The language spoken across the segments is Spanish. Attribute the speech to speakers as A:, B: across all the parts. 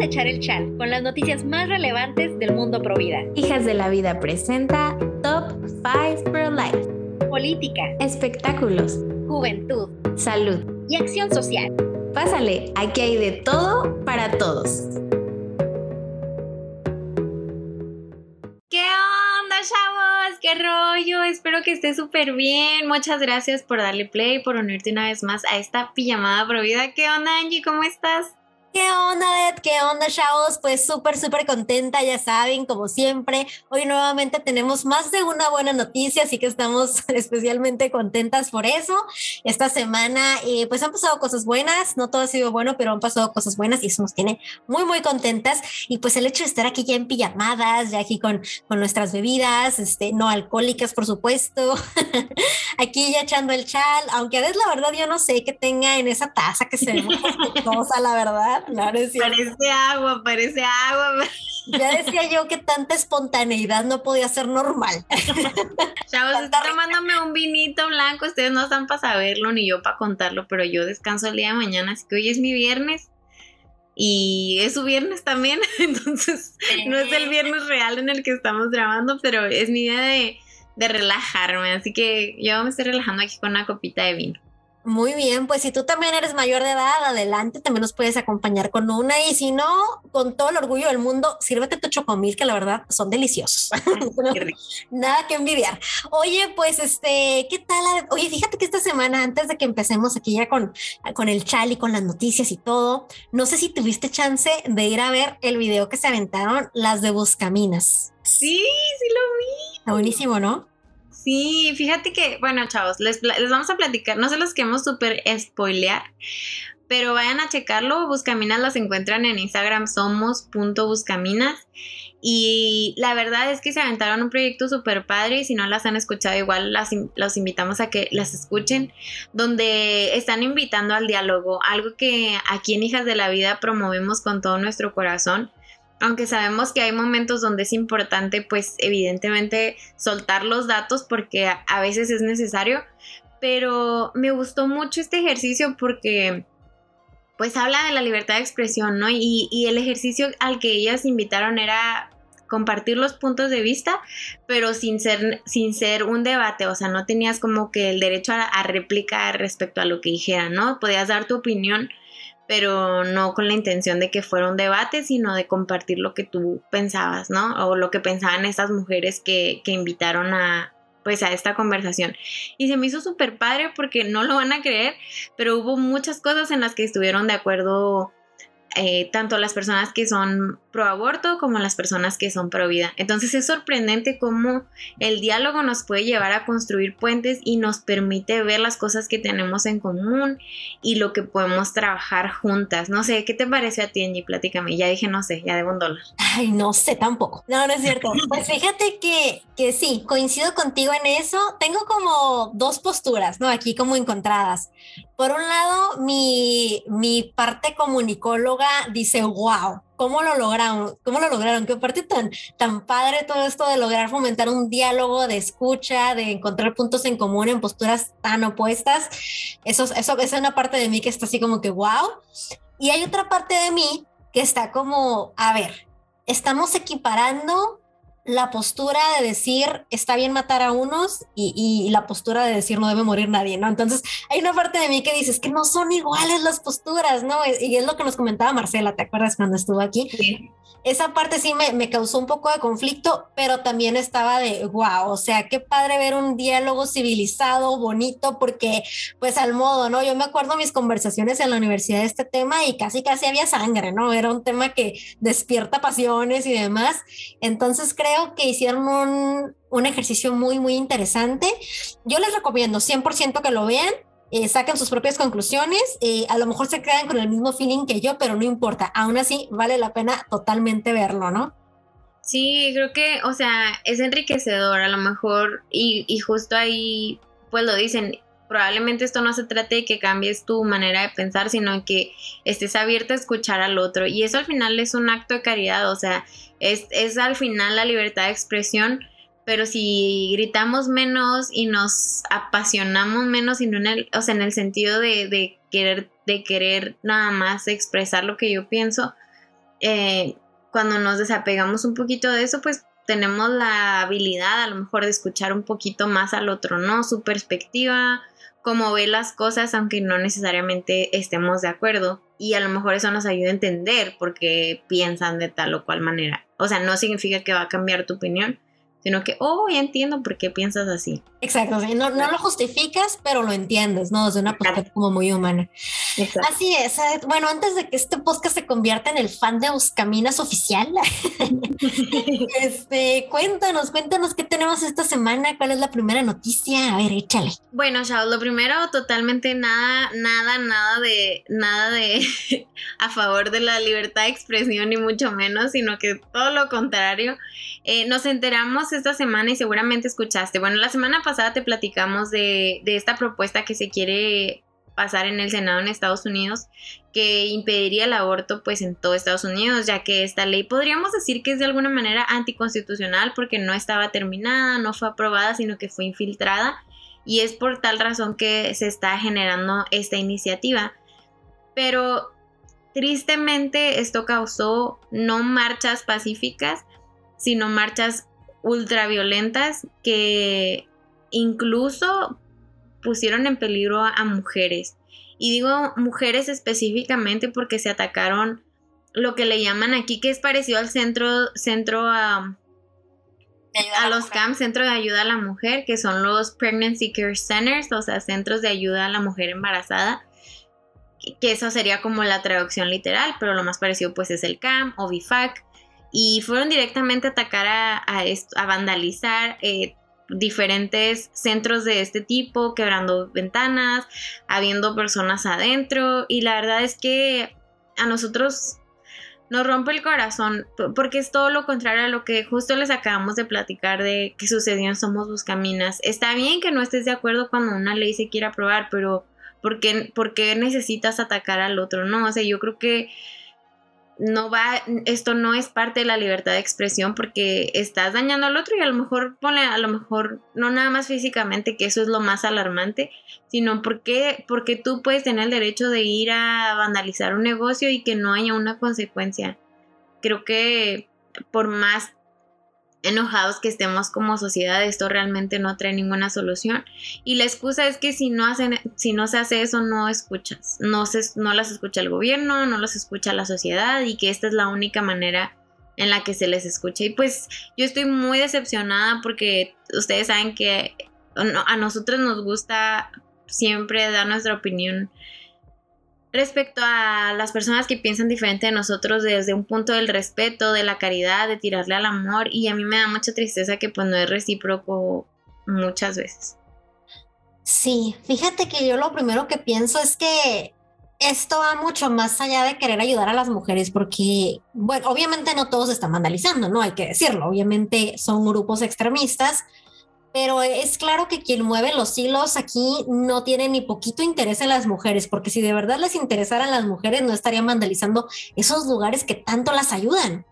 A: a echar el chal con las noticias más relevantes del mundo pro vida.
B: Hijas de la Vida presenta Top 5 Pro Life.
A: Política,
B: Espectáculos,
A: juventud
B: salud.
A: y acción social.
B: Pásale, aquí hay de todo para todos.
C: ¿Qué onda, chavos? ¿Qué rollo? Espero que esté súper bien. Muchas gracias por darle play, por unirte una vez más a esta pijamada provida. ¿Qué onda, Angie? ¿Cómo estás?
D: ¿Qué onda, Ed? ¿Qué onda, chavos? Pues súper, súper contenta, ya saben, como siempre. Hoy nuevamente tenemos más de una buena noticia, así que estamos especialmente contentas por eso. Esta semana, eh, pues han pasado cosas buenas, no todo ha sido bueno, pero han pasado cosas buenas y eso nos tiene muy, muy contentas. Y pues el hecho de estar aquí ya en pijamadas, ya aquí con, con nuestras bebidas, este, no alcohólicas, por supuesto, aquí ya echando el chal, aunque a veces la verdad yo no sé qué tenga en esa taza que se ve muy la verdad. No, no es cierto.
C: Parece agua, parece agua.
D: Ya decía yo que tanta espontaneidad no podía ser normal.
C: Chavos, estoy tomándome un vinito blanco. Ustedes no están para saberlo ni yo para contarlo, pero yo descanso el día de mañana, así que hoy es mi viernes. Y es su viernes también, entonces no es el viernes real en el que estamos grabando, pero es mi día de, de relajarme, así que yo me estoy relajando aquí con una copita de vino.
D: Muy bien, pues si tú también eres mayor de edad, adelante, también nos puedes acompañar con una y si no, con todo el orgullo del mundo, sírvete tu chocomil que la verdad son deliciosos. Nada que envidiar. Oye, pues este, ¿qué tal? Oye, fíjate que esta semana, antes de que empecemos aquí ya con, con el chal y con las noticias y todo, no sé si tuviste chance de ir a ver el video que se aventaron las de Buscaminas.
C: Sí, sí lo vi.
D: Está buenísimo, ¿no?
C: Sí, fíjate que, bueno, chavos, les, vamos a platicar, no se los queremos súper spoilear, pero vayan a checarlo, Buscaminas las encuentran en Instagram, somos.buscaminas, y la verdad es que se aventaron un proyecto súper padre, y si no las han escuchado, igual las, los invitamos a que las escuchen, donde están invitando al diálogo, algo que aquí en Hijas de la Vida promovemos con todo nuestro corazón. Aunque sabemos que hay momentos donde es importante, pues evidentemente soltar los datos porque a, veces es necesario, pero me gustó mucho este ejercicio porque pues habla de la libertad de expresión, ¿no? Y, y el ejercicio al que ellas invitaron era compartir los puntos de vista, pero sin ser, sin ser un debate, o sea, no tenías como que el derecho a, a réplica respecto a lo que dijeran, ¿no? Podías dar tu opinión, pero no con la intención de que fuera un debate, sino de compartir lo que tú pensabas, ¿no? O lo que pensaban estas mujeres que, que invitaron a pues a esta conversación. Y se me hizo súper padre porque no lo van a creer, pero hubo muchas cosas en las que estuvieron de acuerdo eh, tanto las personas que son pro aborto como las personas que son pro vida. Entonces es sorprendente cómo el diálogo nos puede llevar a construir puentes y nos permite ver las cosas que tenemos en común y lo que podemos trabajar juntas. No sé, ¿qué te parece a ti, Angie? Platícame. Ya dije, no sé, ya debo un dólar.
D: Ay, no sé tampoco. No, no es cierto. Pues fíjate que, que sí, coincido contigo en eso. Tengo como dos posturas, ¿no? Aquí como encontradas. Por un lado, mi, mi parte comunicóloga dice, wow, ¿cómo lo lograron? ¿Cómo lo lograron? Qué parte tan, tan padre todo esto de lograr fomentar un diálogo de escucha, de encontrar puntos en común en posturas tan opuestas. Eso, eso, es una parte de mí que está así como que, wow. Y hay otra parte de mí que está como, a ver, estamos equiparando la postura de decir está bien matar a unos y, y la postura de decir no debe morir nadie, ¿no? Entonces hay una parte de mí que dice es que no son iguales las posturas, ¿no? Y es lo que nos comentaba Marcela, ¿te acuerdas cuando estuvo aquí?
C: Sí.
D: Esa parte sí me, me causó un poco de conflicto, pero también estaba de wow, o sea, qué padre ver un diálogo civilizado, bonito, porque pues al modo, ¿no? Yo me acuerdo mis conversaciones en la universidad de este tema y casi casi había sangre, ¿no? Era un tema que despierta pasiones y demás. Entonces creo que hicieron un, un ejercicio muy, muy interesante. Yo les recomiendo 100% que lo vean. Eh, saquen sus propias conclusiones, eh, a lo mejor se quedan con el mismo feeling que yo, pero no importa, aún así vale la pena totalmente verlo, ¿no?
C: Sí, creo que, o sea, es enriquecedor a lo mejor y, y justo ahí, pues lo dicen, probablemente esto no se trate de que cambies tu manera de pensar, sino que estés abierta a escuchar al otro. Y eso al final es un acto de caridad, o sea, es, al final la libertad de expresión, pero si gritamos menos y nos apasionamos menos, y en el, o sea, en el sentido de, de querer, de querer nada más expresar lo que yo pienso, eh, cuando nos desapegamos un poquito de eso, pues tenemos la habilidad a lo mejor de escuchar un poquito más al otro, ¿no? Su perspectiva, cómo ve las cosas, aunque no necesariamente estemos de acuerdo. Y a lo mejor eso nos ayuda a entender por qué piensan de tal o cual manera. O sea, no significa que va a cambiar tu opinión, sino que, oh, ya entiendo por qué piensas así.
D: Exacto, no, no lo justificas, pero lo entiendes, ¿no? Desde una perspectiva como muy humana. Así es. Bueno, antes de que este podcast se convierta en el fan de Buscaminas oficial, este, cuéntanos, cuéntanos qué tenemos esta semana, cuál es la primera noticia. A ver, échale.
C: Bueno, Chao, lo primero, totalmente nada, nada, nada de, nada de a favor de la libertad de expresión, ni mucho menos, sino que todo lo contrario. Eh, nos enteramos esta semana y seguramente escuchaste. Bueno, la semana pasada te platicamos de, esta propuesta que se quiere pasar en el Senado en Estados Unidos que impediría el aborto pues en todo Estados Unidos ya que esta ley podríamos decir que es de alguna manera anticonstitucional porque no estaba terminada, no fue aprobada sino que fue infiltrada y es por tal razón que se está generando esta iniciativa pero tristemente esto causó no marchas pacíficas sino marchas ultraviolentas que incluso pusieron en peligro a, mujeres. Y digo mujeres específicamente porque se atacaron lo que le llaman aquí, que es parecido al centro, centro a, a, los CAMP, Centro de Ayuda a la Mujer, que son los Pregnancy Care Centers, o sea, centros de ayuda a la mujer embarazada, que eso sería como la traducción literal, pero lo más parecido pues es el CAM o BIFAC y fueron directamente a atacar a, a, vandalizar eh, diferentes centros de este tipo, quebrando ventanas, habiendo personas adentro y la verdad es que a nosotros nos rompe el corazón porque es todo lo contrario a lo que justo les acabamos de platicar de que sucedió en Somos Buscaminas. Está bien que no estés de acuerdo cuando una ley se quiere aprobar, pero ¿por qué, ¿por qué necesitas atacar al otro? No, o sea, yo creo que no va, esto no es parte de la libertad de expresión porque estás dañando al otro y a lo mejor pone, a lo mejor no nada más físicamente, que eso es lo más alarmante, sino porque, porque tú puedes tener el derecho de ir a vandalizar un negocio y que no haya una consecuencia. Creo que por más enojados que estemos como sociedad, esto realmente no trae ninguna solución. Y la excusa es que si no hacen, si no se hace eso, no escuchas. No, se, no las escucha el gobierno, no las escucha la sociedad y que esta es la única manera en la que se les escucha. Y pues yo estoy muy decepcionada porque ustedes saben que a nosotros nos gusta siempre dar nuestra opinión respecto a las personas que piensan diferente de nosotros desde un punto del respeto, de la caridad, de tirarle al amor y a mí me da mucha tristeza que pues no es recíproco muchas veces.
D: Sí, fíjate que yo lo primero que pienso es que esto va mucho más allá de querer ayudar a las mujeres porque, bueno, obviamente no todos están vandalizando, ¿no? Hay que decirlo, obviamente son grupos extremistas pero es claro que quien mueve los hilos aquí no tiene ni poquito interés en las mujeres, porque si de verdad les interesaran las mujeres, no estarían vandalizando esos lugares que tanto las ayudan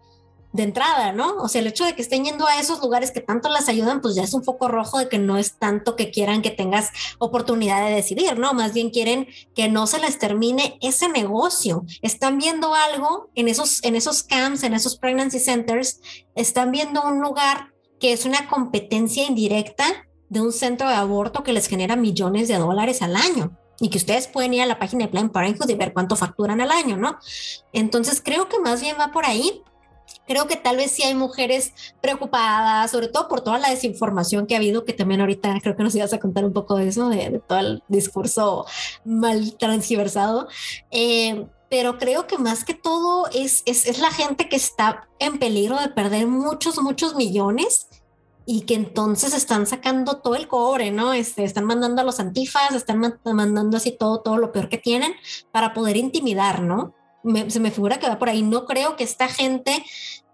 D: de entrada, ¿no? O sea, el hecho de que estén yendo a esos lugares que tanto las ayudan, pues ya es un foco rojo de que no es tanto que quieran que tengas oportunidad de decidir, ¿no? Más bien quieren que no se les termine ese negocio. Están viendo algo en esos, en esos camps, en esos pregnancy centers, están viendo un lugar que es una competencia indirecta de un centro de aborto que les genera millones de dólares al año y que ustedes pueden ir a la página de Planned Parenthood y ver cuánto facturan al año, ¿no? Entonces creo que más bien va por ahí. Creo que tal vez sí hay mujeres preocupadas, sobre todo por toda la desinformación que ha habido, que también ahorita creo que nos ibas a contar un poco de eso, de, todo el discurso mal transgiversado. Eh, pero creo que más que todo es, es, la gente que está en peligro de perder muchos, muchos millones y que entonces están sacando todo el cobre, ¿no? Este, están mandando a los antifas, están mandando así todo, todo lo peor que tienen para poder intimidar, ¿no? se me figura que va por ahí. No creo que esta gente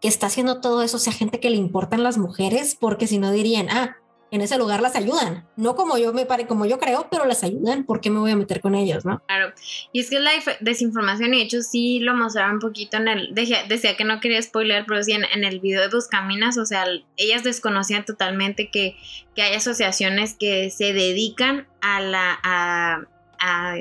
D: que está haciendo todo eso sea gente que le importan las mujeres, porque si no dirían, ah, en ese lugar las ayudan. No como yo me pare, como yo creo, pero las ayudan. ¿Por qué me voy a meter con ellos, no?
C: Claro. Y es que la desinformación, y de hecho sí lo mostraron un poquito en el, decía, que no quería spoiler, pero sí en, el video de Buscaminas, o sea, ellas desconocían totalmente que, que hay asociaciones que se dedican a la, a, a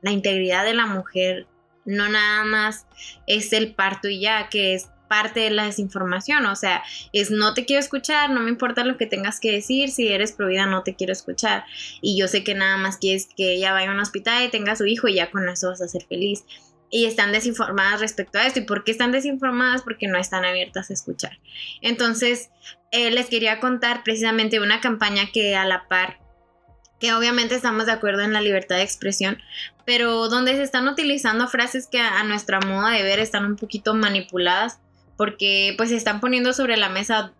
C: la integridad de la mujer no nada más es el parto y ya, que es parte de la desinformación, o sea, es no te quiero escuchar, no me importa lo que tengas que decir, si eres provida no te quiero escuchar y yo sé que nada más quieres que ella vaya a un hospital y tenga a su hijo y ya con eso vas a ser feliz. Y están desinformadas respecto a esto. ¿Y por qué están desinformadas? Porque no están abiertas a escuchar. Entonces, eh, les quería contar precisamente una campaña que a la par que obviamente estamos de acuerdo en la libertad de expresión, pero donde se están utilizando frases que a, nuestra moda de ver están un poquito manipuladas, porque pues se están poniendo sobre la mesa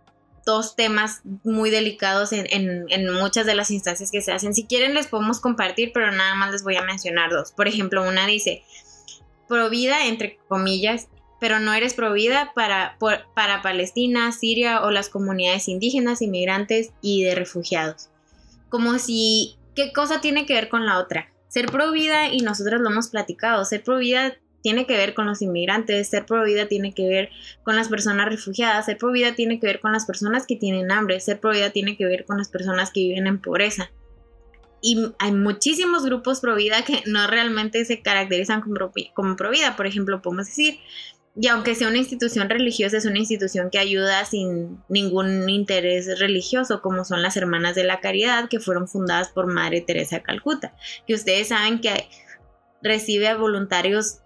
C: dos temas muy delicados en, en, muchas de las instancias que se hacen. Si quieren les podemos compartir, pero nada más les voy a mencionar dos. Por ejemplo, una dice, provida, entre comillas, pero no eres provida para, para Palestina, Siria o las comunidades indígenas, inmigrantes y de refugiados como si, ¿qué cosa tiene que ver con la otra? Ser pro vida, y nosotros lo hemos platicado, ser pro vida tiene que ver con los inmigrantes, ser pro vida tiene que ver con las personas refugiadas, ser pro vida tiene que ver con las personas que tienen hambre, ser pro vida tiene que ver con las personas que viven en pobreza. Y hay muchísimos grupos pro vida que no realmente se caracterizan como, como pro vida. Por ejemplo, podemos decir y aunque sea una institución religiosa, es una institución que ayuda sin ningún interés religioso, como son las Hermanas de la Caridad, que fueron fundadas por Madre Teresa de Calcuta, que ustedes saben que recibe a voluntarios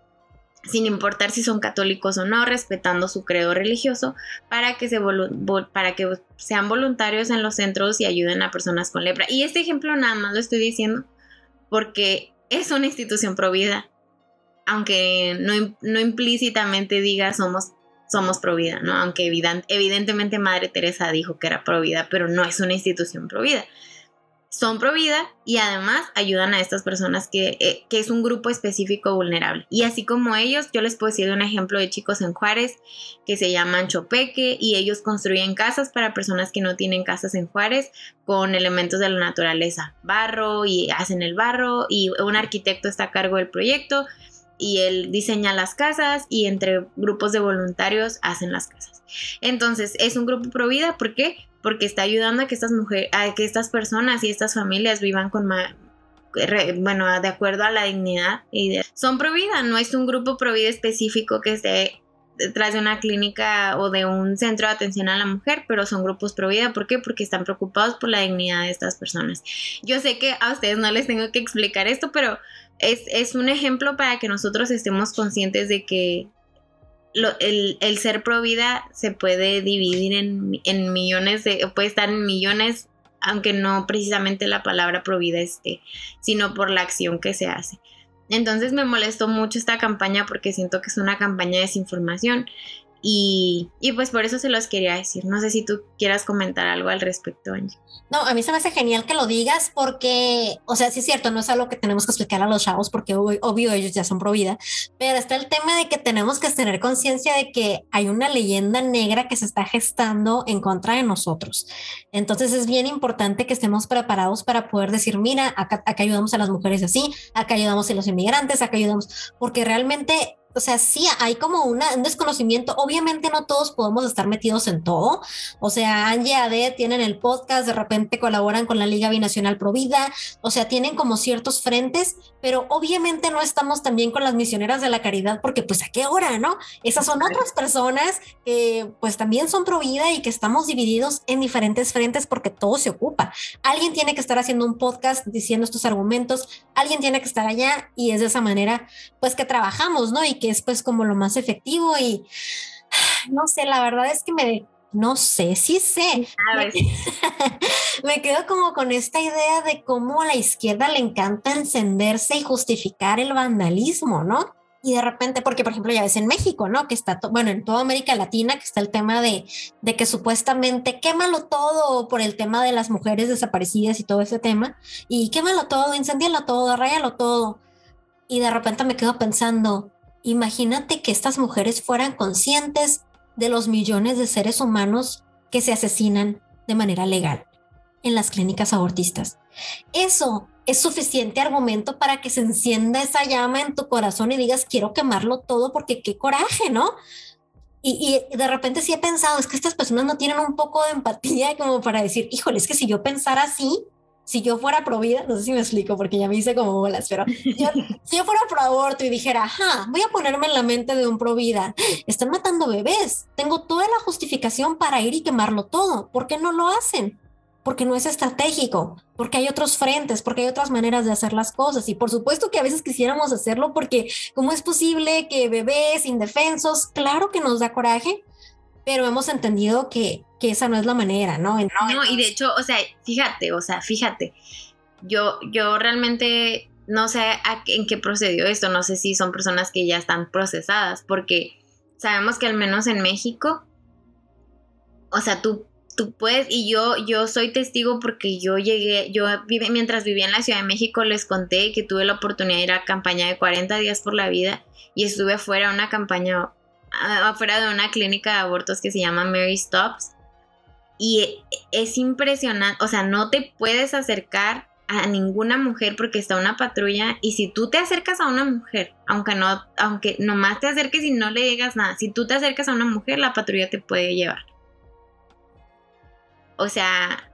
C: sin importar si son católicos o no, respetando su credo religioso, para que, se para que sean voluntarios en los centros y ayuden a personas con lepra. Y este ejemplo nada más lo estoy diciendo porque es una institución provida aunque no, implícitamente diga somos, somos provida, ¿no? Aunque evidentemente Madre Teresa dijo que era provida, pero no es una institución provida. Son provida y además ayudan a estas personas que, eh, que, es un grupo específico vulnerable. Y así como ellos, yo les puedo decir un ejemplo de chicos en Juárez que se llaman Chopeque y ellos construyen casas para personas que no tienen casas en Juárez con elementos de la naturaleza, barro y hacen el barro y un arquitecto está a cargo del proyecto y él diseña las casas y entre grupos de voluntarios hacen las casas. Entonces, es un grupo pro vida, ¿por qué? Porque está ayudando a que estas mujeres, a que estas personas y estas familias vivan con bueno, de acuerdo a la dignidad son pro vida, no es un grupo pro vida específico que esté detrás de una clínica o de un centro de atención a la mujer, pero son grupos pro vida. ¿Por qué? Porque están preocupados por la dignidad de estas personas. Yo sé que a ustedes no les tengo que explicar esto, pero es, un ejemplo para que nosotros estemos conscientes de que el, ser pro vida se puede dividir en, millones de, puede estar en millones, aunque no precisamente la palabra pro vida esté, sino por la acción que se hace. Entonces me molestó mucho esta campaña porque siento que es una campaña de desinformación y, pues por eso se los quería decir. No sé si tú quieras comentar algo al respecto, Angie.
D: No, a mí se me hace genial que lo digas porque, o sea, sí es cierto, no es algo que tenemos que explicar a los chavos porque obvio ellos ya son pro vida, pero está el tema de que tenemos que tener conciencia de que hay una leyenda negra que se está gestando en contra de nosotros. Entonces es bien importante que estemos preparados para poder decir, mira, acá, acá ayudamos a las mujeres así, acá ayudamos a los inmigrantes, acá ayudamos, porque realmente o sea, sí hay como un desconocimiento. Obviamente no todos podemos estar metidos en todo. O sea, Angie Ade tienen el podcast, de repente colaboran con la Liga Binacional Provida. O sea, tienen como ciertos frentes, pero obviamente no estamos también con las misioneras de la caridad porque pues a qué hora, ¿no? Esas son otras personas que pues también son Provida y que estamos divididos en diferentes frentes porque todo se ocupa. Alguien tiene que estar haciendo un podcast diciendo estos argumentos, alguien tiene que estar allá y es de esa manera pues que trabajamos, ¿no? Y que es pues como lo más efectivo y no sé, la verdad es que me, no sé, sí sé. Me, quedo como con esta idea de cómo a la izquierda le encanta encenderse y justificar el vandalismo, ¿no? Y de repente, porque por ejemplo ya ves en México, ¿no? Que está, bueno, en toda América Latina, que está el tema de, de que supuestamente quémalo todo por el tema de las mujeres desaparecidas y todo ese tema, y quémalo todo, incendialo todo, rayalo todo. Y de repente me quedo pensando, Imagínate que estas mujeres fueran conscientes de los millones de seres humanos que se asesinan de manera legal en las clínicas abortistas. Eso es suficiente argumento para que se encienda esa llama en tu corazón y digas, quiero quemarlo todo porque qué coraje, ¿no? Y, de repente sí he pensado, es que estas personas no tienen un poco de empatía como para decir, híjole, es que si yo pensara así, si yo fuera pro vida, no sé si me explico porque ya me hice como bolas, pero si yo fuera pro aborto y dijera, ajá, voy a ponerme en la mente de un pro vida, están matando bebés, tengo toda la justificación para ir y quemarlo todo, ¿por qué no lo hacen? Porque no es estratégico, porque hay otros frentes, porque hay otras maneras de hacer las cosas. Y por supuesto que a veces quisiéramos hacerlo porque ¿cómo es posible que bebés indefensos, claro que nos da coraje, pero hemos entendido que, que esa no es la manera, ¿no?
C: No, y de hecho, o sea, fíjate, o sea, fíjate, yo, yo realmente no sé en qué procedió esto, no sé si son personas que ya están procesadas, porque sabemos que al menos en México, o sea, tú, tú puedes, y yo, yo soy testigo porque yo llegué, yo mientras vivía en la Ciudad de México les conté que tuve la oportunidad de ir a campaña de 40 días por la vida y estuve afuera a una campaña afuera de una clínica de abortos que se llama Mary Stops. Y es impresionante, o sea, no te puedes acercar a ninguna mujer porque está una patrulla y si tú te acercas a una mujer, aunque no, aunque nomás te acerques y no le digas nada, si tú te acercas a una mujer, la patrulla te puede llevar. O sea,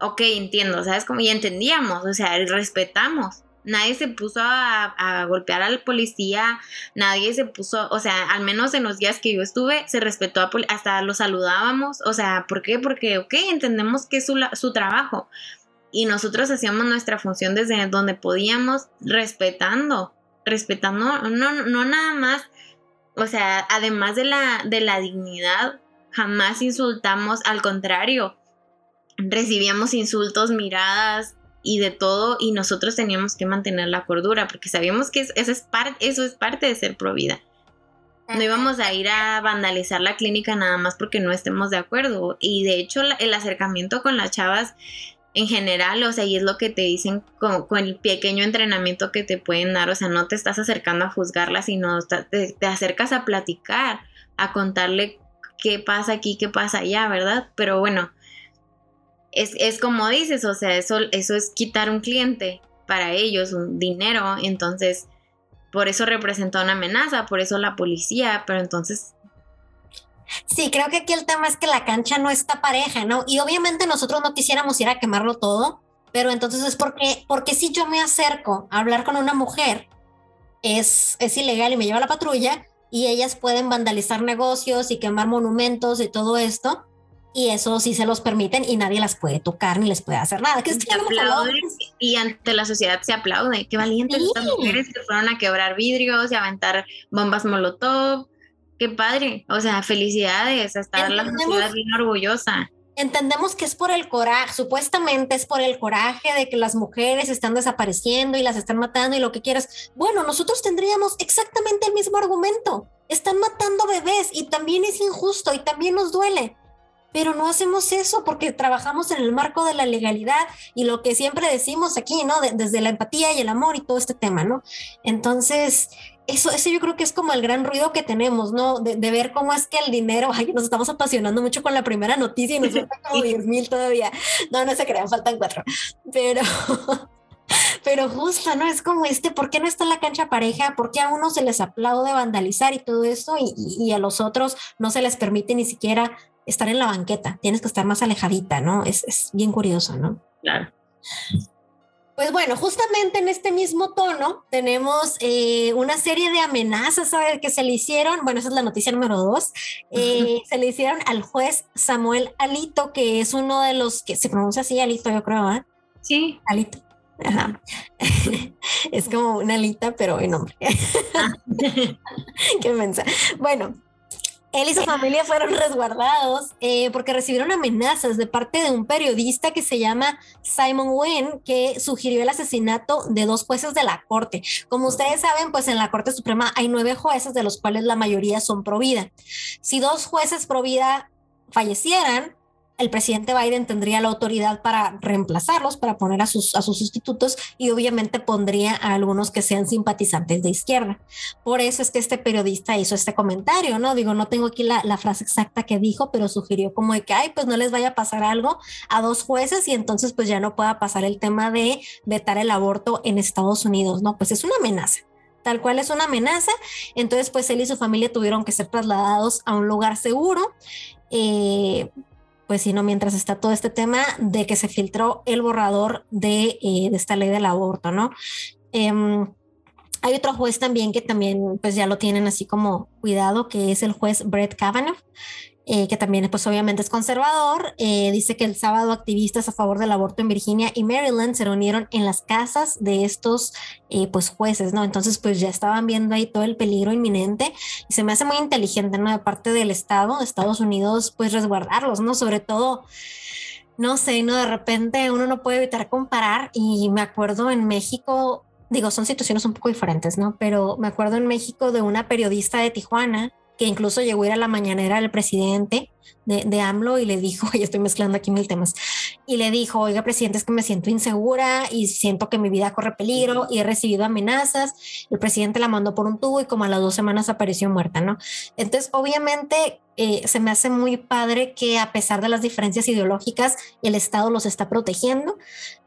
C: ok, entiendo, ¿sabes? Como ya entendíamos, o sea, respetamos, nadie se puso a, golpear al policía, nadie se puso, o sea, al menos en los días que yo estuve, se respetó, a hasta lo saludábamos, o sea, ¿por qué? Porque, ok, entendemos que es su, su trabajo y nosotros hacíamos nuestra función desde donde podíamos, respetando, respetando, no, no nada más, o sea, además de la, de la dignidad, jamás insultamos, al contrario, recibíamos insultos, miradas, y de todo y nosotros teníamos que mantener la cordura porque sabíamos que eso es, parte eso es parte de ser pro vida. No íbamos a ir a vandalizar la clínica nada más porque no estemos de acuerdo. Y de hecho el acercamiento con las chavas en general, o sea, y es lo que te dicen con, con, el pequeño entrenamiento que te pueden dar, o sea, no te estás acercando a juzgarla, sino te, te acercas a platicar, a contarle qué pasa aquí, qué pasa allá, ¿verdad? Pero bueno, es, como dices, o sea, eso, eso es quitar un cliente para ellos, un dinero, entonces por eso representa una amenaza, por eso la policía, pero entonces...
D: Sí, creo que aquí el tema es que la cancha no está pareja, ¿no? Y obviamente nosotros no quisiéramos ir a quemarlo todo, pero entonces es porque, porque si yo me acerco a hablar con una mujer, es, es ilegal y me lleva la patrulla, y ellas pueden vandalizar negocios y quemar monumentos y todo esto, y eso sí se los permiten y nadie las puede tocar ni les puede hacer nada. Que
C: y ante la sociedad se aplaude. Qué valientes estas mujeres que fueron a quebrar vidrios y aventar bombas molotov. Qué padre. O sea, felicidades. Hasta la sociedad bien orgullosa.
D: Entendemos que es por el coraje, supuestamente es por el coraje de que las mujeres están desapareciendo y las están matando y lo que quieras. Bueno, nosotros tendríamos exactamente el mismo argumento. Están matando bebés y también es injusto y también nos duele pero no hacemos eso porque trabajamos en el marco de la legalidad y lo que siempre decimos aquí, ¿no? desde la empatía y el amor y todo este tema, ¿no? Entonces, eso, eso yo creo que es como el gran ruido que tenemos, ¿no? De, ver cómo es que el dinero, ay, nos estamos apasionando mucho con la primera noticia y nos faltan como 10 mil todavía. No, no se crean, faltan cuatro. Pero, pero justo, ¿no? Es como este, ¿por qué no está en la cancha pareja? ¿Por qué a uno se les aplaude vandalizar y todo eso y, y a los otros no se les permite ni siquiera estar en la banqueta, tienes que estar más alejadita, ¿no? Es, bien curioso, ¿no?
C: Claro.
D: Pues bueno, justamente en este mismo tono tenemos eh, una serie de amenazas ¿sabes? que se le hicieron, bueno, esa es la noticia número dos, eh, se le hicieron al juez Samuel Alito, que es uno de los que se pronuncia así, Alito, yo creo, ¿eh?
C: Sí.
D: Alito. Ajá. es como una alita, pero en nombre. Ah. Qué mensa. Bueno, él y su familia fueron resguardados eh, porque recibieron amenazas de parte de un periodista que se llama Simon Wen, que sugirió el asesinato de dos jueces de la Corte. Como ustedes saben, pues en la Corte Suprema hay nueve jueces, de los cuales la mayoría son pro vida. Si dos jueces pro vida fallecieran, el presidente Biden tendría la autoridad para reemplazarlos, para poner a sus, a sus sustitutos y obviamente pondría a algunos que sean simpatizantes de izquierda. Por eso es que este periodista hizo este comentario, ¿no? Digo, no tengo aquí la, frase exacta que dijo, pero sugirió como de que, ay, pues no les vaya a pasar algo a dos jueces y entonces pues ya no pueda pasar el tema de vetar el aborto en Estados Unidos, ¿no? Pues es una amenaza tal cual es una amenaza. Entonces, pues él y su familia tuvieron que ser trasladados a un lugar seguro. Eh, pues sino mientras está todo este tema de que se filtró el borrador de, eh, esta ley del aborto, ¿no? Em, hay otro juez también que también pues ya lo tienen así como cuidado, que es el juez Brett Kavanaugh. Eh, que también pues obviamente es conservador, eh, dice que el sábado activistas a favor del aborto en Virginia y Maryland se reunieron en las casas de estos eh, pues jueces, ¿no? Entonces pues ya estaban viendo ahí todo el peligro inminente y se me hace muy inteligente, ¿no? De parte del Estado, de Estados Unidos, pues resguardarlos, ¿no? Sobre todo no sé, no de repente uno no puede evitar comparar y me acuerdo en México, digo, son situaciones un poco diferentes, ¿no? Pero me acuerdo en México de una periodista de Tijuana que incluso llegó a ir a la mañanera del presidente de, de AMLO y le dijo, ya estoy mezclando aquí mil temas, y le dijo, oiga, presidente, es que me siento insegura y siento que mi vida corre peligro y he recibido amenazas. El presidente la mandó por un tubo y como a las dos semanas apareció muerta, ¿no? Entonces, obviamente, eh, se me hace muy padre que a pesar de las diferencias ideológicas, el Estado los está protegiendo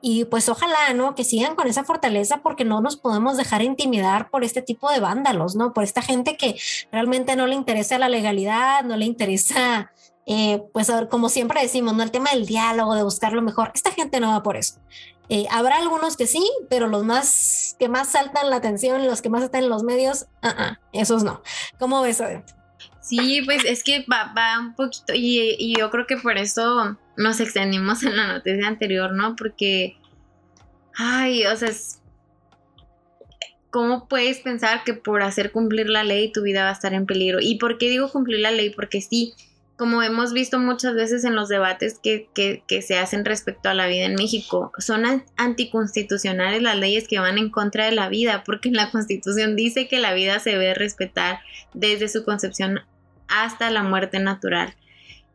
D: y pues ojalá, ¿no? Que sigan con esa fortaleza porque no nos podemos dejar intimidar por este tipo de vándalos, ¿no? Por esta gente que realmente no le interesa la legalidad, no le interesa eh, pues como siempre decimos, ¿no? El tema del diálogo, de buscar lo mejor, esta gente no va por eso. Eh, habrá algunos que sí, pero los más que más saltan la atención, los que más están en los medios, uh esos no. ¿Cómo ves, adentro?
C: Sí, pues es que va, un poquito, y, y, yo creo que por eso nos extendimos en la noticia anterior, ¿no? Porque, ay, o sea, ¿cómo puedes pensar que por hacer cumplir la ley tu vida va a estar en peligro? ¿Y por qué digo cumplir la ley? Porque sí, como hemos visto muchas veces en los debates que, se hacen respecto a la vida en México, son anticonstitucionales las leyes que van en contra de la vida, porque en la constitución dice que la vida se debe respetar desde su concepción hasta la muerte natural.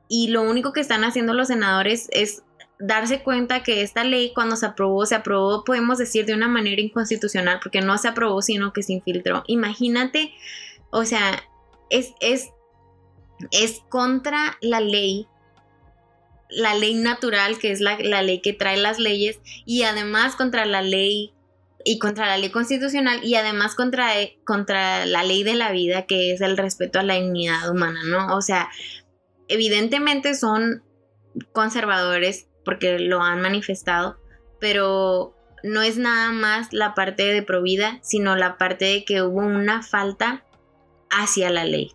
C: Y lo único que están haciendo los senadores es darse cuenta que esta ley cuando se aprobó, se aprobó, podemos decir, de una manera inconstitucional, porque no se aprobó, sino que se infiltró. Imagínate, o sea, es, es es contra la ley, la ley natural, que es la, ley que trae las leyes, y además contra la ley y contra la ley constitucional y además contra, contra la ley de la vida, que es el respeto a la dignidad humana, ¿no? O sea, evidentemente son conservadores porque lo han manifestado, pero no es nada más la parte de provida, sino la parte de que hubo una falta hacia la ley.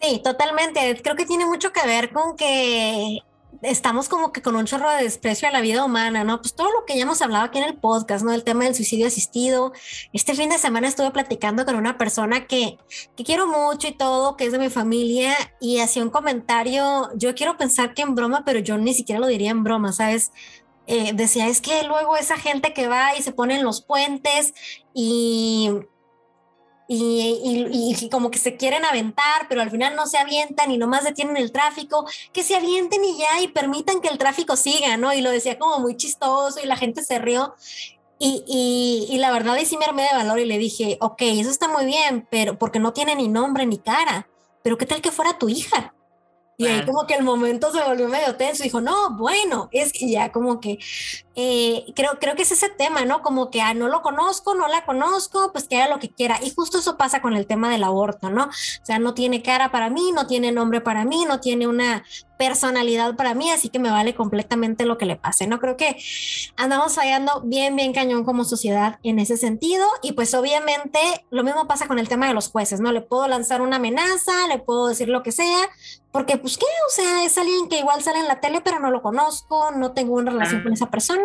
D: Sí, totalmente. Creo que tiene mucho que ver con que estamos como que con un chorro de desprecio a la vida humana, ¿no? Pues todo lo que ya hemos hablado aquí en el podcast, ¿no? El tema del suicidio asistido. Este fin de semana estuve platicando con una persona que, que quiero mucho y todo, que es de mi familia, y hacía un comentario, yo quiero pensar que en broma, pero yo ni siquiera lo diría en broma, ¿sabes? Eh, decía, es que luego esa gente que va y se pone en los puentes y y, y, como que se quieren aventar, pero al final no se avientan y nomás detienen el tráfico, que se avienten y ya y permitan que el tráfico siga, ¿no? Y lo decía como muy chistoso y la gente se rió. Y, y la verdad ahí sí me armé de valor y le dije, ok, eso está muy bien, pero porque no tiene ni nombre ni cara, pero ¿qué tal que fuera tu hija? Y ahí como que el momento se volvió medio tenso. Dijo, no, bueno, es que ya como que eh, creo, creo que es ese tema, ¿no? Como que ah, no lo conozco, no la conozco, pues que haga lo que quiera. Y justo eso pasa con el tema del aborto, ¿no? O sea, no tiene cara para mí, no tiene nombre para mí, no tiene una personalidad para mí, así que me vale completamente lo que le pase, ¿no? Creo que andamos fallando bien, bien cañón como sociedad en ese sentido y pues obviamente lo mismo pasa con el tema de los jueces, ¿no? Le puedo lanzar una amenaza, le puedo decir lo que sea, porque pues qué, o sea, es alguien que igual sale en la tele, pero no lo conozco, no tengo una relación con esa persona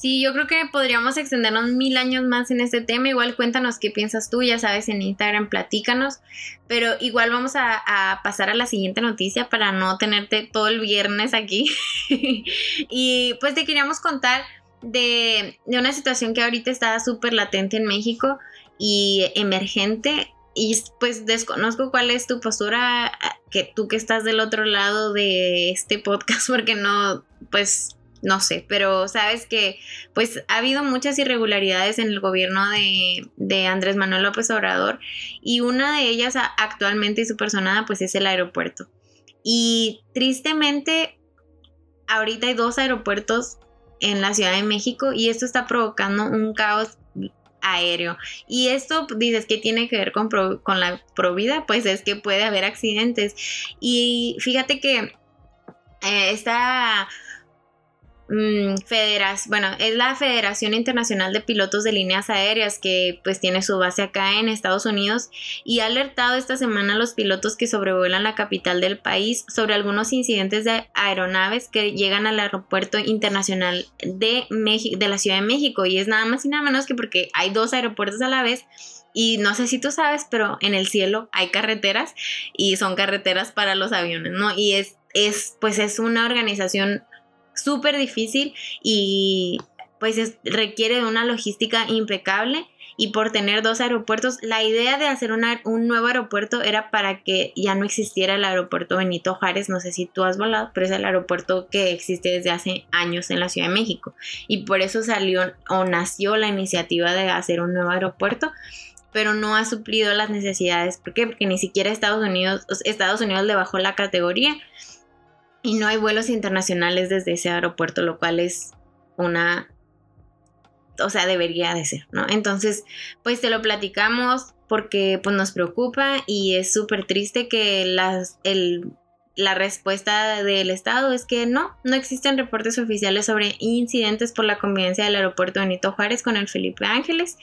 C: Sí, yo creo que podríamos extendernos mil años más en este tema. Igual cuéntanos qué piensas tú, ya sabes, en Instagram, platícanos. Pero igual vamos a, pasar a la siguiente noticia para no tenerte todo el viernes aquí. y pues te queríamos contar de, de una situación que ahorita está súper latente en México y emergente. Y pues desconozco cuál es tu postura, que tú que estás del otro lado de este podcast, porque no, pues no sé, pero sabes que pues ha habido muchas irregularidades en el gobierno de, Andrés Manuel López Obrador y una de ellas actualmente y su personada pues es el aeropuerto. Y tristemente ahorita hay dos aeropuertos en la Ciudad de México y esto está provocando un caos aéreo. Y esto dices que tiene que ver con, con la provida, pues es que puede haber accidentes. Y fíjate que eh, esta mm, federación, bueno, es la Federación Internacional de Pilotos de Líneas Aéreas que pues tiene su base acá en Estados Unidos y ha alertado esta semana a los pilotos que sobrevuelan la capital del país sobre algunos incidentes de aeronaves que llegan al aeropuerto internacional de, de la Ciudad de México y es nada más y nada menos que porque hay dos aeropuertos a la vez y no sé si tú sabes, pero en el cielo hay carreteras y son carreteras para los aviones, ¿no? Y es, es pues es una organización súper difícil y pues requiere de una logística impecable y por tener dos aeropuertos, la idea de hacer un nuevo aeropuerto era para que ya no existiera el aeropuerto Benito Juárez, no sé si tú has volado, pero es el aeropuerto que existe desde hace años en la Ciudad de México y por eso salió o nació la iniciativa de hacer un nuevo aeropuerto pero no ha suplido las necesidades. ¿Por qué? Porque ni siquiera Estados Unidos, Estados Unidos le bajó la categoría y no hay vuelos internacionales desde ese aeropuerto, lo cual es una, o sea, debería de ser, ¿no? Entonces, pues te lo platicamos porque pues nos preocupa y es súper triste que las, el la respuesta del Estado es que no, no existen reportes oficiales sobre incidentes por la convivencia del aeropuerto Benito Juárez con el Felipe Ángeles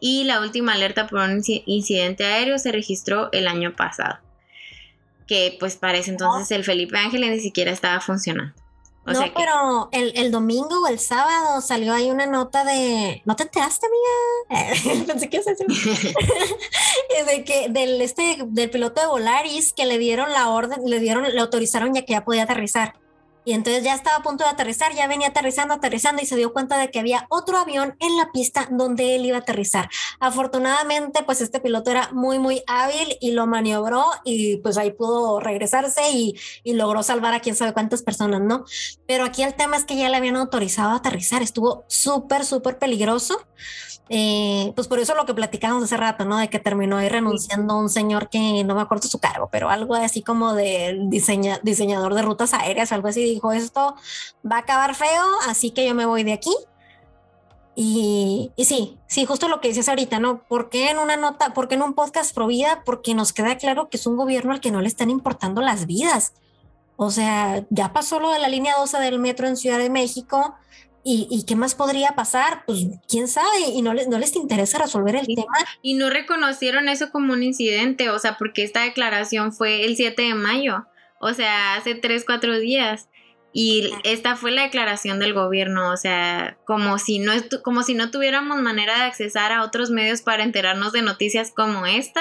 C: y la última alerta por un incidente aéreo se registró el año pasado, que pues parece entonces el Felipe Ángeles ni siquiera estaba funcionando
D: no, pero el, el, domingo o el sábado salió ahí una nota de. ¿No te enteraste, amiga? Pensé que eso. de que del este del piloto de Volaris que le dieron la orden, le dieron, le autorizaron ya que ya podía aterrizar. Y entonces ya estaba a punto de aterrizar, ya venía aterrizando, aterrizando y se dio cuenta de que había otro avión en la pista donde él iba a aterrizar. Afortunadamente, pues este piloto era muy, muy hábil y lo maniobró y pues ahí pudo regresarse y, y logró salvar a quién sabe cuántas personas, ¿no? Pero aquí el tema es que ya le habían autorizado a aterrizar, estuvo súper, súper peligroso. Eh, pues por eso lo que platicamos hace rato, ¿no? De que terminó ahí renunciando un señor que no me acuerdo su cargo, pero algo así como de diseña, diseñador de rutas aéreas, algo así, dijo esto va a acabar feo, así que yo me voy de aquí. Y, y sí, sí, justo lo que dices ahorita, ¿no? ¿Por qué en una nota, por qué en un podcast pro vida? Porque nos queda claro que es un gobierno al que no le están importando las vidas. O sea, ya pasó lo de la línea 12 del metro en Ciudad de México, ¿Y, qué más podría pasar? Pues quién sabe, y no les, no les interesa resolver el tema.
C: Y no reconocieron eso como un incidente, o sea, porque esta declaración fue el 7 de mayo, o sea, hace 3, 4 días. Y esta fue la declaración del gobierno, o sea, como si no como si no tuviéramos manera de accesar a otros medios para enterarnos de noticias como esta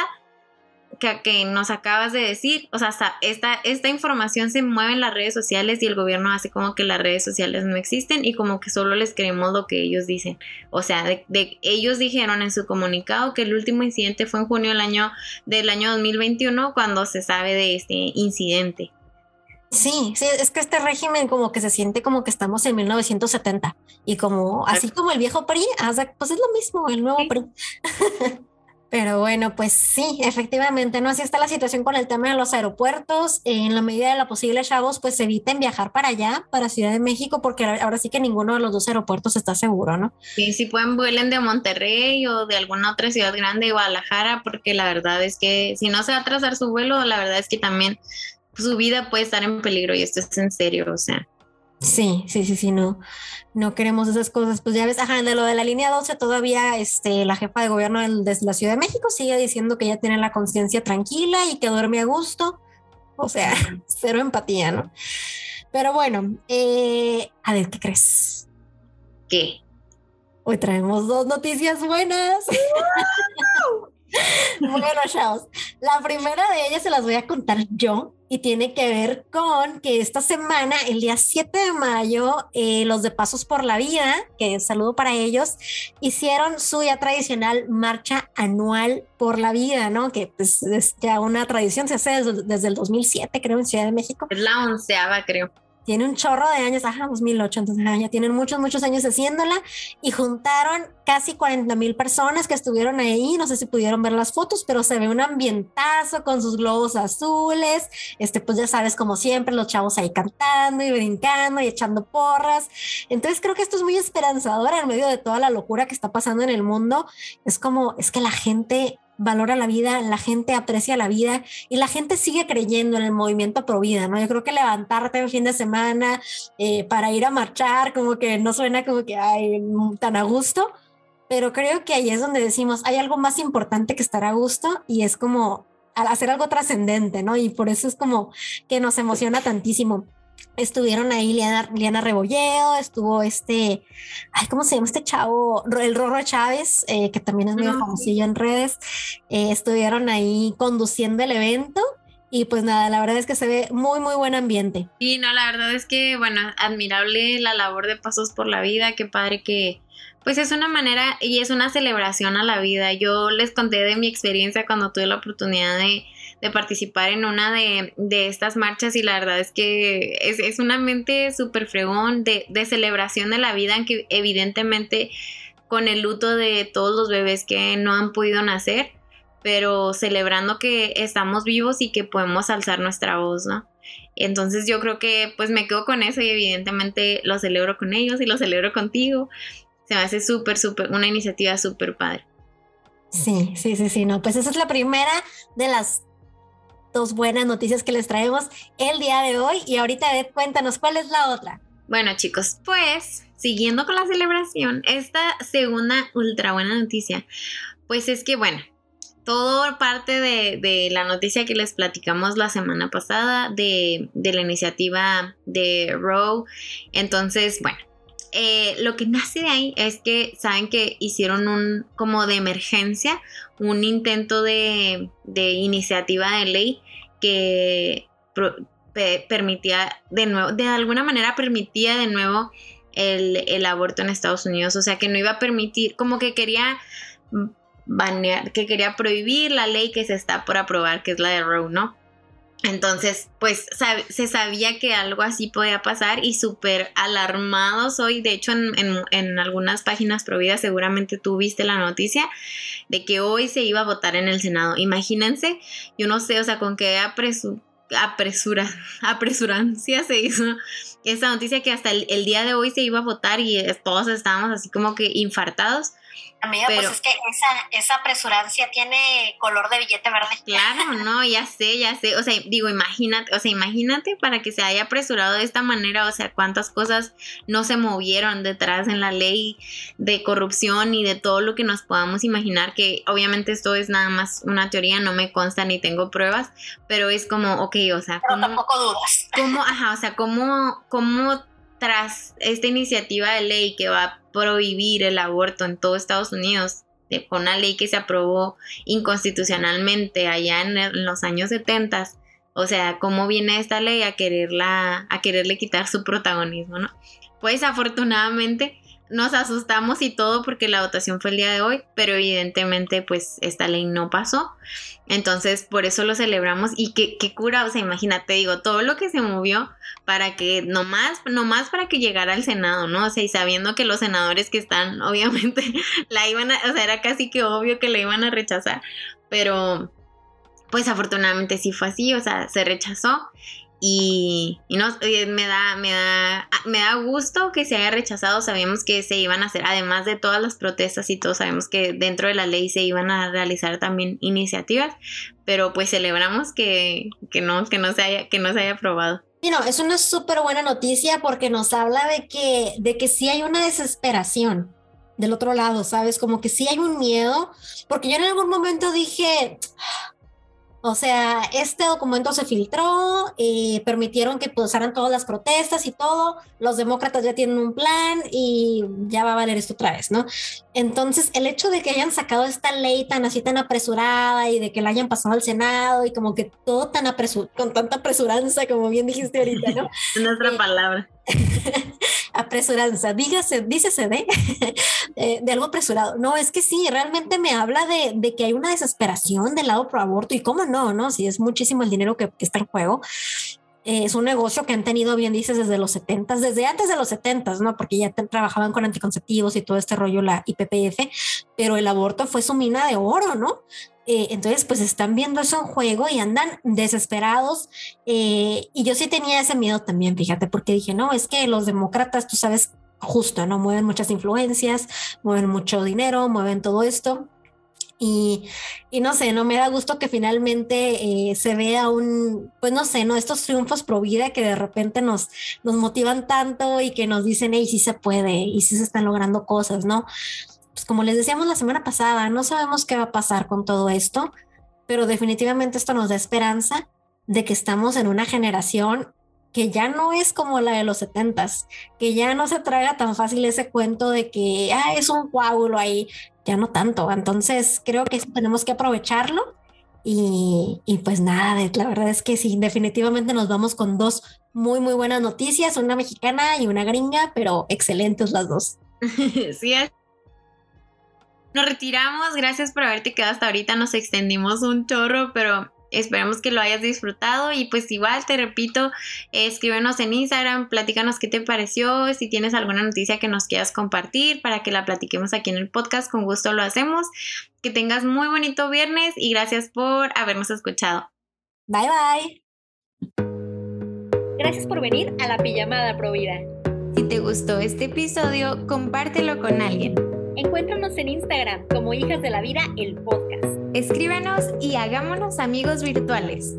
C: que, nos acabas de decir, o sea, esta, esta información se mueve en las redes sociales y el gobierno hace como que las redes sociales no existen y como que solo les creemos lo que ellos dicen. O sea, de, ellos dijeron en su comunicado que el último incidente fue en junio del año, del año 2021 cuando se sabe de este incidente.
D: Sí, sí, es que este régimen como que se siente como que estamos en 1970 y como así como el viejo PRI, pues es lo mismo, el nuevo PRI. Pero bueno, pues sí, efectivamente, ¿no? Así está la situación con el tema de los aeropuertos. En la medida de la posible, chavos, pues eviten viajar para allá, para Ciudad de México, porque ahora sí que ninguno de los dos aeropuertos está seguro, ¿no?
C: Sí, si pueden, vuelen de Monterrey o de alguna otra ciudad grande, Guadalajara, porque la verdad es que si no se va a atrasar su vuelo, la verdad es que también su vida puede estar en peligro y esto es en serio, o sea.
D: Sí, sí, sí, sí, no, no queremos esas cosas. Pues ya ves, ajá, de lo de la línea 12 todavía este, la jefa de gobierno de la Ciudad de México sigue diciendo que ya tiene la conciencia tranquila y que duerme a gusto. O sea, cero empatía, ¿no? Pero bueno, eh, a ver, ¿qué crees?
C: ¿Qué?
D: Hoy traemos dos noticias buenas. bueno, chavos, la primera de ellas se las voy a contar yo y tiene que ver con que esta semana, el día 7 de mayo, eh, los de Pasos por la Vida, que saludo para ellos, hicieron su ya tradicional marcha anual por la vida, ¿no? Que pues, es ya una tradición, se hace desde, desde el 2007, creo, en Ciudad de México.
C: Es la onceava, creo
D: tiene un chorro de años, ajá, 2008, entonces ya tienen muchos, muchos años haciéndola y juntaron casi 40 mil personas que estuvieron ahí, no sé si pudieron ver las fotos, pero se ve un ambientazo con sus globos azules, este, pues ya sabes, como siempre, los chavos ahí cantando y brincando y echando porras, entonces creo que esto es muy esperanzador en medio de toda la locura que está pasando en el mundo, es como, es que la gente valora la vida, la gente aprecia la vida y la gente sigue creyendo en el movimiento pro vida, ¿no? Yo creo que levantarte el fin de semana eh, para ir a marchar, como que no suena como que hay tan a gusto, pero creo que ahí es donde decimos, hay algo más importante que estar a gusto y es como hacer algo trascendente, ¿no? Y por eso es como que nos emociona tantísimo. Estuvieron ahí Liana, Liana Rebolleo, estuvo este, ay, ¿cómo se llama este chavo? El Rorro Chávez, eh, que también es muy famosillo en redes. Eh, estuvieron ahí conduciendo el evento y pues nada, la verdad es que se ve muy, muy buen ambiente.
C: Y no, la verdad es que, bueno, admirable la labor de Pasos por la Vida, qué padre que, pues es una manera y es una celebración a la vida. Yo les conté de mi experiencia cuando tuve la oportunidad de participar en una de, estas marchas y la verdad es que es, un ambiente súper fregón de, de celebración de la vida, que evidentemente con el luto de todos los bebés que no han podido nacer, pero celebrando que estamos vivos y que podemos alzar nuestra voz, ¿no? Entonces yo creo que pues me quedo con eso y evidentemente lo celebro con ellos y lo celebro contigo. Se me hace súper, súper, una iniciativa súper padre.
D: Sí, sí, sí, sí, no, pues esa es la primera de las dos buenas noticias que les traemos el día de hoy. Y ahorita, cuéntanos, ¿cuál es la otra?
C: Bueno, chicos, pues siguiendo con la celebración, esta segunda ultra buena noticia, pues es que, bueno, todo parte de, la noticia que les platicamos la semana pasada de, la iniciativa de Roe. Entonces, bueno, eh, lo que nace de ahí es que saben que hicieron un como de emergencia, un intento de, de iniciativa de ley que permitía de nuevo, de alguna manera permitía de nuevo el, el, aborto en Estados Unidos, o sea que no iba a permitir, como que quería banear, que quería prohibir la ley que se está por aprobar, que es la de Roe, ¿no? Entonces, pues se sabía que algo así podía pasar y súper alarmados hoy. De hecho, en, algunas páginas prohibidas seguramente tú viste la noticia de que hoy se iba a votar en el Senado. Imagínense, yo no sé, o sea, con qué apresura, apresurancia se hizo esa noticia que hasta el, el, día de hoy se iba a votar y todos estábamos así como que infartados
D: Amiga, pues es que esa, esa presurancia tiene color de billete verde.
C: Claro, no, ya sé, ya sé. O sea, digo, imagínate, o sea, imagínate para que se haya apresurado de esta manera, o sea, cuántas cosas no se movieron detrás en la ley de corrupción y de todo lo que nos podamos imaginar, que obviamente esto es nada más una teoría, no me consta ni tengo pruebas, pero es como, ok, o sea,
D: pero tampoco dudas.
C: ¿Cómo, ajá, o sea, cómo, cómo tras esta iniciativa de ley que va a prohibir el aborto en todo Estados Unidos, con una ley que se aprobó inconstitucionalmente allá en, los años 70, o sea, cómo viene esta ley a quererla, a quererle quitar su protagonismo, ¿no? Pues afortunadamente nos asustamos y todo porque la votación fue el día de hoy, pero evidentemente pues esta ley no pasó. Entonces por eso lo celebramos y qué, qué cura, o sea, imagínate, digo, todo lo que se movió para que nomás, nomás para que llegara al Senado, ¿no? O sea, y sabiendo que los senadores que están, obviamente, la iban a, o sea, era casi que obvio que la iban a rechazar, pero pues afortunadamente sí fue así, o sea, se rechazó y, no, me da, me da, ah, me da gusto que se haya rechazado. Sabíamos que se iban a hacer, además de todas las protestas y todo, sabemos que dentro de la ley se iban a realizar también iniciativas, pero pues celebramos que, que no, que no se haya, que no se haya aprobado.
D: Y no, es una súper buena noticia porque nos habla de que, de que sí hay una desesperación del otro lado, ¿sabes? Como que sí hay un miedo, porque yo en algún momento dije, o sea, este documento se filtró, y permitieron que pasaran todas las protestas y todo, los demócratas ya tienen un plan y ya va a valer esto otra vez, ¿no? Entonces, el hecho de que hayan sacado esta ley tan así, tan apresurada y de que la hayan pasado al Senado y como que todo tan apresurado, con tanta apresuranza, como bien dijiste ahorita, ¿no?
C: Es nuestra
D: eh,
C: palabra.
D: apresuranza, dígase, dícese de, eh, de algo apresurado. No, es que sí, realmente me habla de, que hay una desesperación del lado pro aborto y cómo no, ¿no? Si es muchísimo el dinero que, está en juego. Eh, es un negocio que han tenido, bien dices, desde los 70, desde antes de los 70, ¿no? Porque ya trabajaban con anticonceptivos y todo este rollo, la IPPF, pero el aborto fue su mina de oro, ¿no? Eh, entonces, pues están viendo eso en juego y andan desesperados. Eh, y yo sí tenía ese miedo también, fíjate, porque dije, no, es que los demócratas, tú sabes, justo, ¿no? Mueven muchas influencias, mueven mucho dinero, mueven todo esto. Y, y, no sé, no me da gusto que finalmente eh, se vea un, pues no sé, ¿no? Estos triunfos pro vida que de repente nos, nos motivan tanto y que nos dicen, hey, sí se puede y sí se están logrando cosas, ¿no? Pues como les decíamos la semana pasada, no sabemos qué va a pasar con todo esto, pero definitivamente esto nos da esperanza de que estamos en una generación que ya no es como la de los setentas, que ya no se traga tan fácil ese cuento de que ah, es un coágulo ahí, ya no tanto. Entonces creo que tenemos que aprovecharlo y, y, pues nada, la verdad es que sí, definitivamente nos vamos con dos muy, muy buenas noticias, una mexicana y una gringa, pero excelentes las dos.
C: sí, nos retiramos, gracias por haberte quedado hasta ahorita, nos extendimos un chorro, pero Esperamos que lo hayas disfrutado y pues igual te repito, escríbenos en Instagram, platícanos qué te pareció, si tienes alguna noticia que nos quieras compartir para que la platiquemos aquí en el podcast, con gusto lo hacemos. Que tengas muy bonito viernes y gracias por habernos escuchado.
D: Bye bye.
A: Gracias por venir a la pijamada Provida.
B: Si te gustó este episodio, compártelo con alguien.
A: Encuéntranos en Instagram como Hijas de la Vida, el podcast.
B: Escríbenos y hagámonos amigos virtuales.